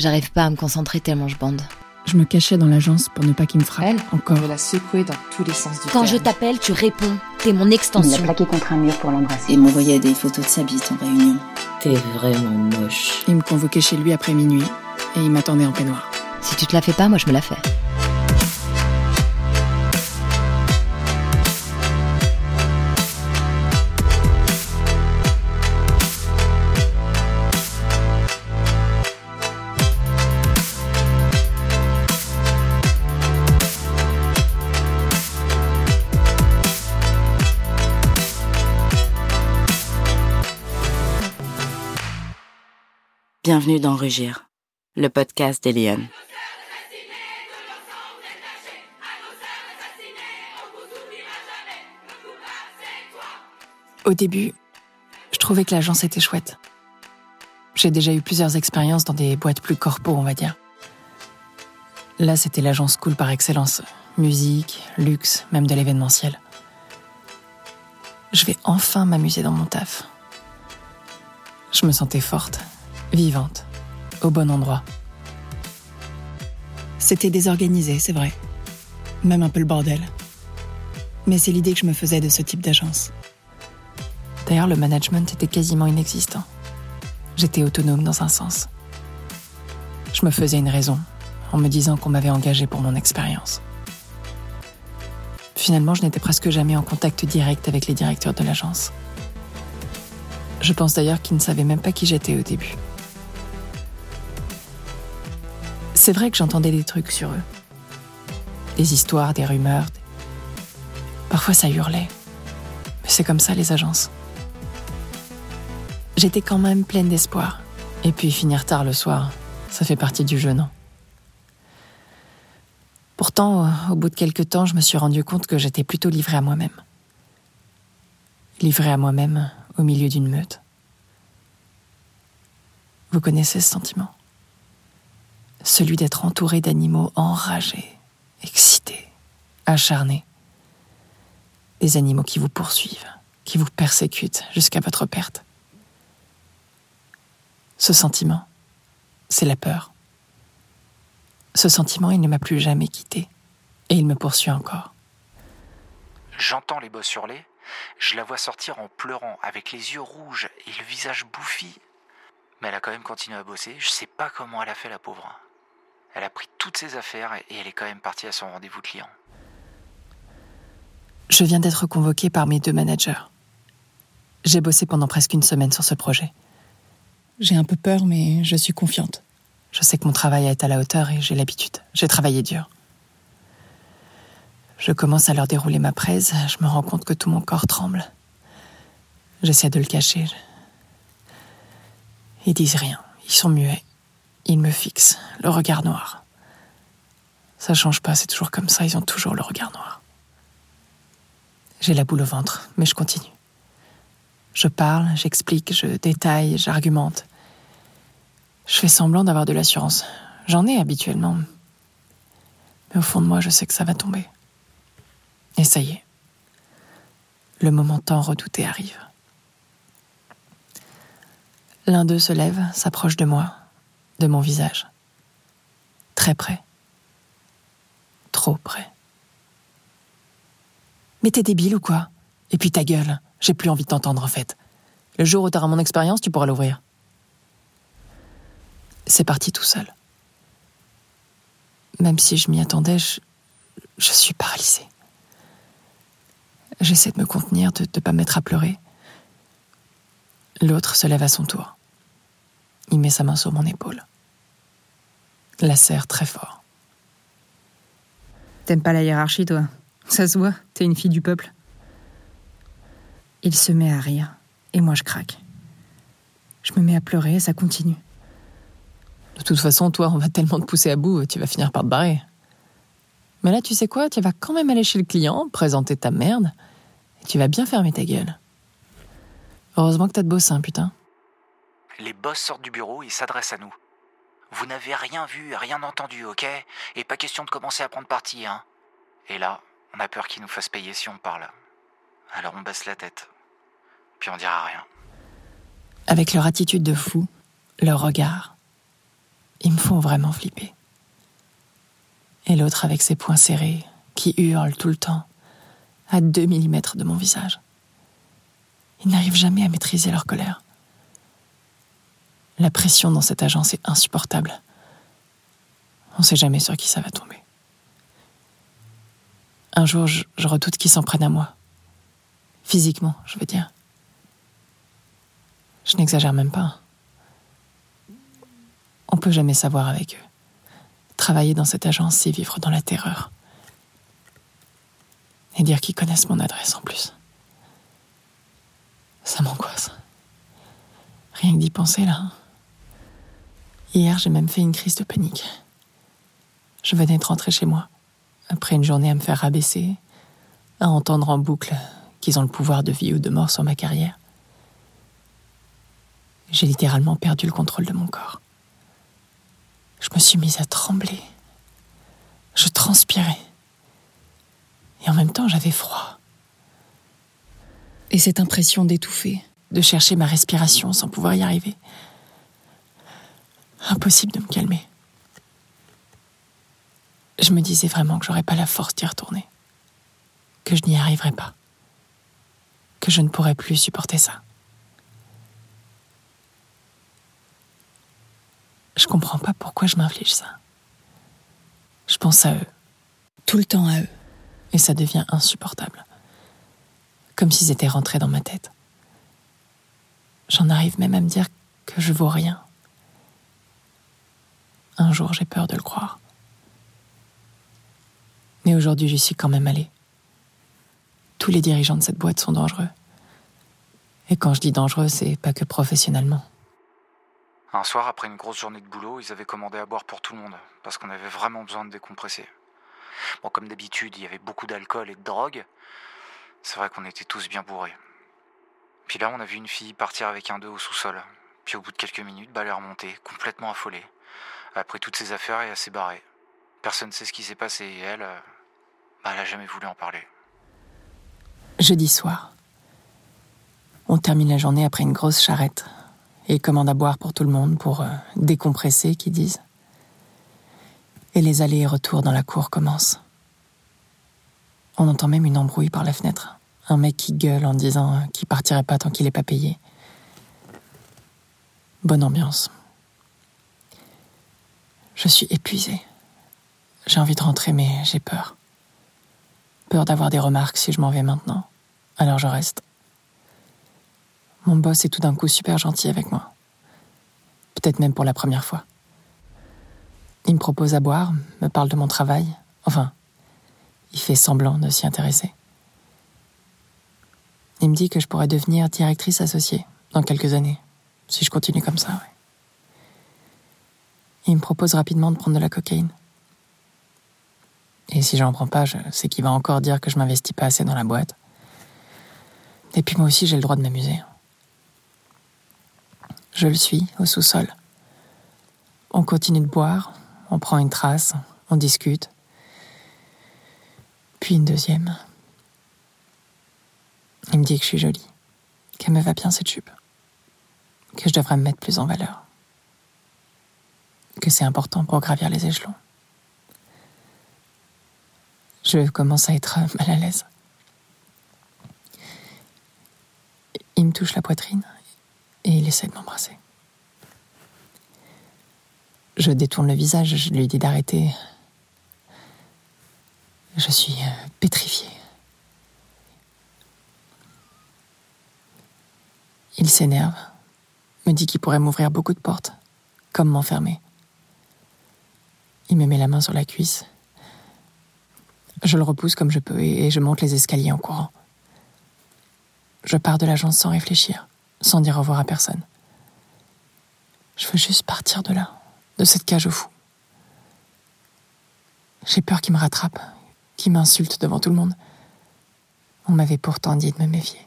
J'arrive pas à me concentrer tellement je bande. Je me cachais dans l'agence pour ne pas qu'il me frappe. Elle, encore. Je la secouer dans tous les sens du Quand terme. je t'appelle, tu réponds. T'es mon Il l'a extension. plaqué contre un mur pour l'embrasser. et m'envoyait des photos de sa bite en réunion. T'es vraiment moche. Il me convoquait chez lui après minuit et il m'attendait en peignoir. Si tu te la fais pas, moi je me la fais. Bienvenue dans Rugir, le podcast d'Eliane. Au début, je trouvais que l'agence était chouette. J'ai déjà eu plusieurs expériences dans des boîtes plus corpo, on va dire. Là, c'était l'agence cool par excellence. Musique, luxe, même de l'événementiel. Je vais enfin m'amuser dans mon taf. Je me sentais forte, vivante, au bon endroit. C'était désorganisé, c'est vrai. Même un peu le bordel. Mais c'est l'idée que je me faisais de ce type d'agence. D'ailleurs, le management était quasiment inexistant. J'étais autonome dans un sens. Je me faisais une raison en me disant qu'on m'avait engagé pour mon expérience. Finalement, je n'étais presque jamais en contact direct avec les directeurs de l'agence. Je pense d'ailleurs qu'ils ne savaient même pas qui j'étais au début. C'est vrai que j'entendais des trucs sur eux. Des histoires, des rumeurs. Parfois ça hurlait. Mais c'est comme ça les agences. J'étais quand même pleine d'espoir. Et puis finir tard le soir, ça fait partie du jeu, non? Pourtant, au bout de quelques temps, je me suis rendu compte que j'étais plutôt livrée à moi-même. Livrée à moi-même au milieu d'une meute. Vous connaissez ce sentiment? Celui d'être entouré d'animaux enragés, excités, acharnés. Des animaux qui vous poursuivent, qui vous persécutent jusqu'à votre perte. Ce sentiment, c'est la peur. Ce sentiment, il ne m'a plus jamais quitté. Et il me poursuit encore. J'entends les boss hurler, je la vois sortir en pleurant, avec les yeux rouges et le visage bouffi. Mais elle a quand même continué à bosser, je sais pas comment elle a fait la pauvre. Elle a pris toutes ses affaires et elle est quand même partie à son rendez-vous client. Je viens d'être convoquée par mes deux managers. J'ai bossé pendant presque une semaine sur ce projet. J'ai un peu peur, mais je suis confiante. Je sais que mon travail est à la hauteur et j'ai l'habitude. J'ai travaillé dur. Je commence à leur dérouler ma presse, je me rends compte que tout mon corps tremble. J'essaie de le cacher. Ils disent rien, ils sont muets. Ils me fixent, le regard noir. Ça change pas, c'est toujours comme ça, ils ont toujours le regard noir. J'ai la boule au ventre, mais je continue. Je parle, j'explique, je détaille, j'argumente. Je fais semblant d'avoir de l'assurance. J'en ai habituellement. Mais au fond de moi, je sais que ça va tomber. Et ça y est. Le moment tant redouté arrive. L'un d'eux se lève, s'approche de moi, de mon visage. Très près. Trop près. Mais t'es débile ou quoi? Et puis ta gueule, j'ai plus envie de t'entendre en fait. Le jour où t'auras mon expérience, tu pourras l'ouvrir. C'est parti tout seul. Même si je m'y attendais, je, suis paralysée. J'essaie de me contenir, de ne pas me mettre à pleurer. L'autre se lève à son tour. Il met sa main sur mon épaule. La serre très fort. T'aimes pas la hiérarchie, toi? Ça se voit, t'es une fille du peuple. Il se met à rire, et moi je craque. Je me mets à pleurer, et ça continue. De toute façon, toi, on va tellement te pousser à bout, tu vas finir par te barrer. Mais là, tu sais quoi, tu vas quand même aller chez le client, présenter ta merde, et tu vas bien fermer ta gueule. Heureusement que t'as de beaux seins, putain. Les boss sortent du bureau et s'adressent à nous. Vous n'avez rien vu, rien entendu, ok? Et pas question de commencer à prendre parti, hein Et là, on a peur qu'ils nous fassent payer si on parle. Alors on baisse la tête. Puis on dira rien. Avec leur attitude de fou, leur regard. Ils me font vraiment flipper. Et l'autre avec ses poings serrés, qui hurle tout le temps, à deux millimètres de mon visage. Ils n'arrivent jamais à maîtriser leur colère. La pression dans cette agence est insupportable. On ne sait jamais sur qui ça va tomber. Un jour, je, redoute qu'ils s'en prennent à moi. Physiquement, je veux dire. Je n'exagère même pas. On peut jamais savoir avec eux. Travailler dans cette agence, c'est vivre dans la terreur. Et dire qu'ils connaissent mon adresse en plus. Ça m'angoisse. Rien que d'y penser là. Hier, j'ai même fait une crise de panique. Je venais de rentrer chez moi, après une journée à me faire rabaisser, à entendre en boucle qu'ils ont le pouvoir de vie ou de mort sur ma carrière. J'ai littéralement perdu le contrôle de mon corps. Je me suis mise à trembler. Je transpirais. Et en même temps, j'avais froid. Et cette impression d'étouffer, de chercher ma respiration sans pouvoir y arriver. Impossible de me calmer. Je me disais vraiment que j'aurais pas la force d'y retourner. Que je n'y arriverais pas. Que je ne pourrais plus supporter ça. Je comprends pas pourquoi je m'inflige ça. Je pense à eux. Tout le temps à eux. Et ça devient insupportable. Comme s'ils étaient rentrés dans ma tête. J'en arrive même à me dire que je vaux rien. Un jour, j'ai peur de le croire. Mais aujourd'hui, j'y suis quand même allée. Tous les dirigeants de cette boîte sont dangereux. Et quand je dis dangereux, c'est pas que professionnellement. Un soir, après une grosse journée de boulot, ils avaient commandé à boire pour tout le monde, parce qu'on avait vraiment besoin de décompresser. Bon, comme d'habitude, il y avait beaucoup d'alcool et de drogue. C'est vrai qu'on était tous bien bourrés. Puis là, on a vu une fille partir avec un d'eux au sous-sol. Puis au bout de quelques minutes, bah, elle est remontée, complètement affolée. Elle a pris toutes ses affaires et elle s'est barrée. Personne ne sait ce qui s'est passé et elle, euh, bah, elle a jamais voulu en parler. Jeudi soir. On termine la journée après une grosse charrette et commande à boire pour tout le monde pour euh, décompresser, qu'ils disent. Et les allers et retours dans la cour commencent. On entend même une embrouille par la fenêtre. Un mec qui gueule en disant euh, qu'il partirait pas tant qu'il n'est pas payé. Bonne ambiance. Je suis épuisée. J'ai envie de rentrer, mais j'ai peur. Peur d'avoir des remarques si je m'en vais maintenant. Alors je reste. Mon boss est tout d'un coup super gentil avec moi. Peut-être même pour la première fois. Il me propose à boire, me parle de mon travail. Enfin, il fait semblant de s'y intéresser. Il me dit que je pourrais devenir directrice associée dans quelques années, si je continue comme ça. Il me propose rapidement de prendre de la cocaïne. Et si j'en prends pas, sais qu'il va encore dire que je m'investis pas assez dans la boîte. Et puis moi aussi, j'ai le droit de m'amuser. Je le suis au sous-sol. On continue de boire, on prend une trace, on discute. Puis une deuxième. Il me dit que je suis jolie, qu'elle me va bien cette jupe, que je devrais me mettre plus en valeur, que c'est important pour gravir les échelons. Je commence à être mal à l'aise. Il me touche la poitrine et il essaie de m'embrasser. Je détourne le visage, je lui dis d'arrêter. Je suis euh, pétrifiée. Il s'énerve, me dit qu'il pourrait m'ouvrir beaucoup de portes, comme m'enfermer. Il me met la main sur la cuisse. Je le repousse comme je peux et je monte les escaliers en courant. Je pars de l'agence sans réfléchir, sans dire au revoir à personne. Je veux juste partir de là, de cette cage au fou. J'ai peur qu'il me rattrape, qu'il m'insulte devant tout le monde. On m'avait pourtant dit de me méfier.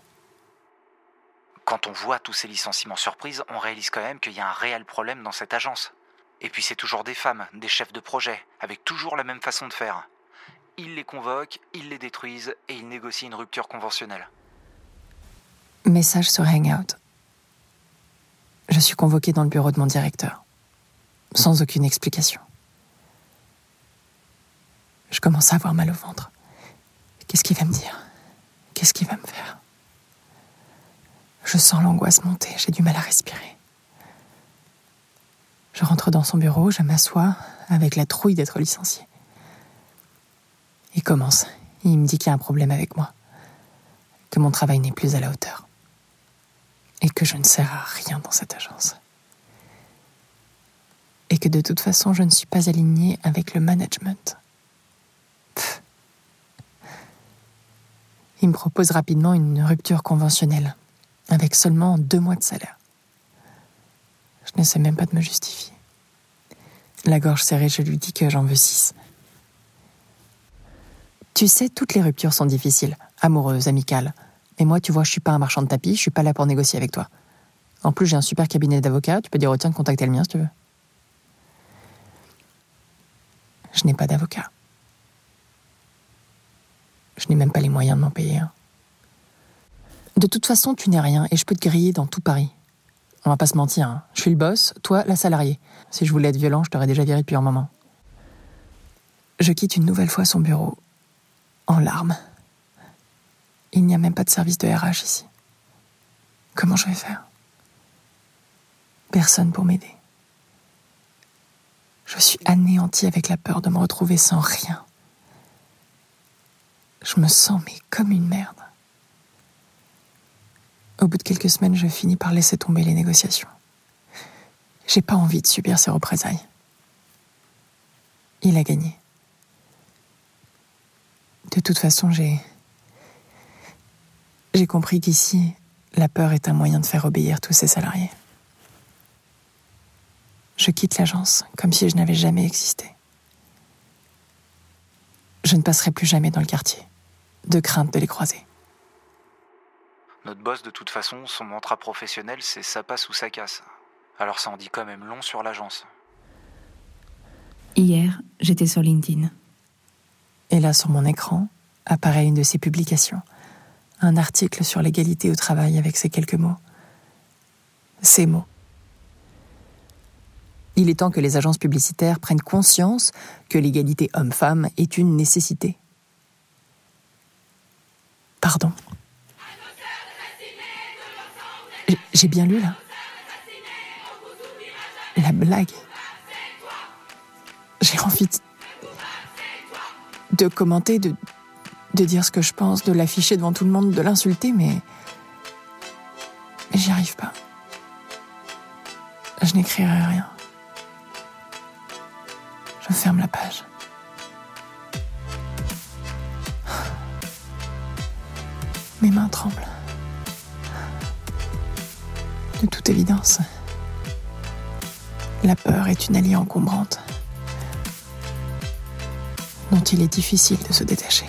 Quand on voit tous ces licenciements surprises, on réalise quand même qu'il y a un réel problème dans cette agence. Et puis c'est toujours des femmes, des chefs de projet, avec toujours la même façon de faire. Ils les convoquent, ils les détruisent et ils négocient une rupture conventionnelle. Message sur Hangout. Je suis convoquée dans le bureau de mon directeur. sans aucune explication. Je commence à avoir mal au ventre. Qu'est-ce qu'il va me dire? Qu'est-ce qu'il va me faire? Je sens l'angoisse monter, j'ai du mal à respirer. Je rentre dans son bureau, je m'assois avec la trouille d'être licencié. Il commence. Il me dit qu'il y a un problème avec moi, que mon travail n'est plus à la hauteur et que je ne sers à rien dans cette agence. Et que de toute façon, je ne suis pas alignée avec le management. Il me propose rapidement une rupture conventionnelle, avec seulement deux mois de salaire. Je n'essaie même pas de me justifier. La gorge serrée, je lui dis que j'en veux six. Tu sais, toutes les ruptures sont difficiles, amoureuses, amicales. Et moi, tu vois, je suis pas un marchand de tapis, je suis pas là pour négocier avec toi. En plus, j'ai un super cabinet d'avocats, tu peux dire au tien de contacter le mien si tu veux. Je n'ai pas d'avocat. Je n'ai même pas les moyens de m'en payer. De toute façon, tu n'es rien et je peux te griller dans tout Paris. On va pas se mentir, hein. je suis le boss, toi la salariée. Si je voulais être violent, je t'aurais déjà viré depuis un moment. Je quitte une nouvelle fois son bureau, en larmes. Il n'y a même pas de service de RH ici. Comment je vais faire? Personne pour m'aider. Je suis anéantie avec la peur de me retrouver sans rien. Je me sens mais comme une merde. Au bout de quelques semaines, je finis par laisser tomber les négociations. J'ai pas envie de subir ces représailles. Il a gagné. De toute façon, j'ai. J'ai compris qu'ici, la peur est un moyen de faire obéir tous ses salariés. Je quitte l'agence comme si je n'avais jamais existé. Je ne passerai plus jamais dans le quartier, de crainte de les croiser. Notre boss, de toute façon, son mantra professionnel, c'est ça passe ou ça casse. Alors ça en dit quand même long sur l'agence. Hier, j'étais sur LinkedIn. Et là, sur mon écran, apparaît une de ses publications. Un article sur l'égalité au travail avec ces quelques mots. Ces mots. Il est temps que les agences publicitaires prennent conscience que l'égalité homme-femme est une nécessité. Pardon. J'ai bien lu là. La blague. J'ai envie de, commenter, de, dire ce que je pense, de l'afficher devant tout le monde, de l'insulter. Mais j'y arrive pas. Je n'écrirai rien. Je ferme la page. Mes mains tremblent. De toute évidence, la peur est une alliée encombrante dont il est difficile de se détacher.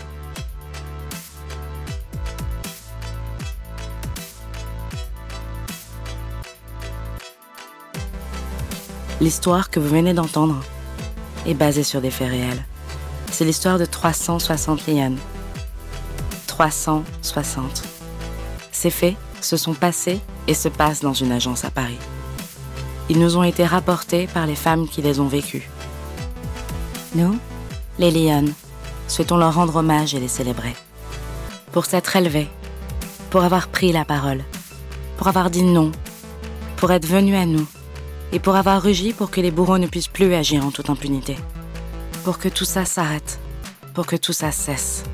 L'histoire que vous venez d'entendre est basée sur des faits réels. C'est l'histoire de 360 lianes. 360. Ces faits se sont passés et se passent dans une agence à Paris. Ils nous ont été rapportés par les femmes qui les ont vécus. Nous, les Lyon, souhaitons leur rendre hommage et les célébrer. Pour s'être élevés, pour avoir pris la parole, pour avoir dit non, pour être venus à nous et pour avoir rugi pour que les bourreaux ne puissent plus agir en toute impunité. Pour que tout ça s'arrête, pour que tout ça cesse.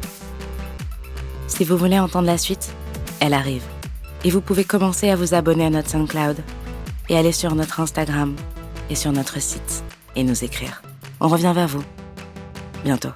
Si vous voulez entendre la suite, elle arrive. Et vous pouvez commencer à vous abonner à notre SoundCloud et aller sur notre Instagram et sur notre site et nous écrire. On revient vers vous bientôt.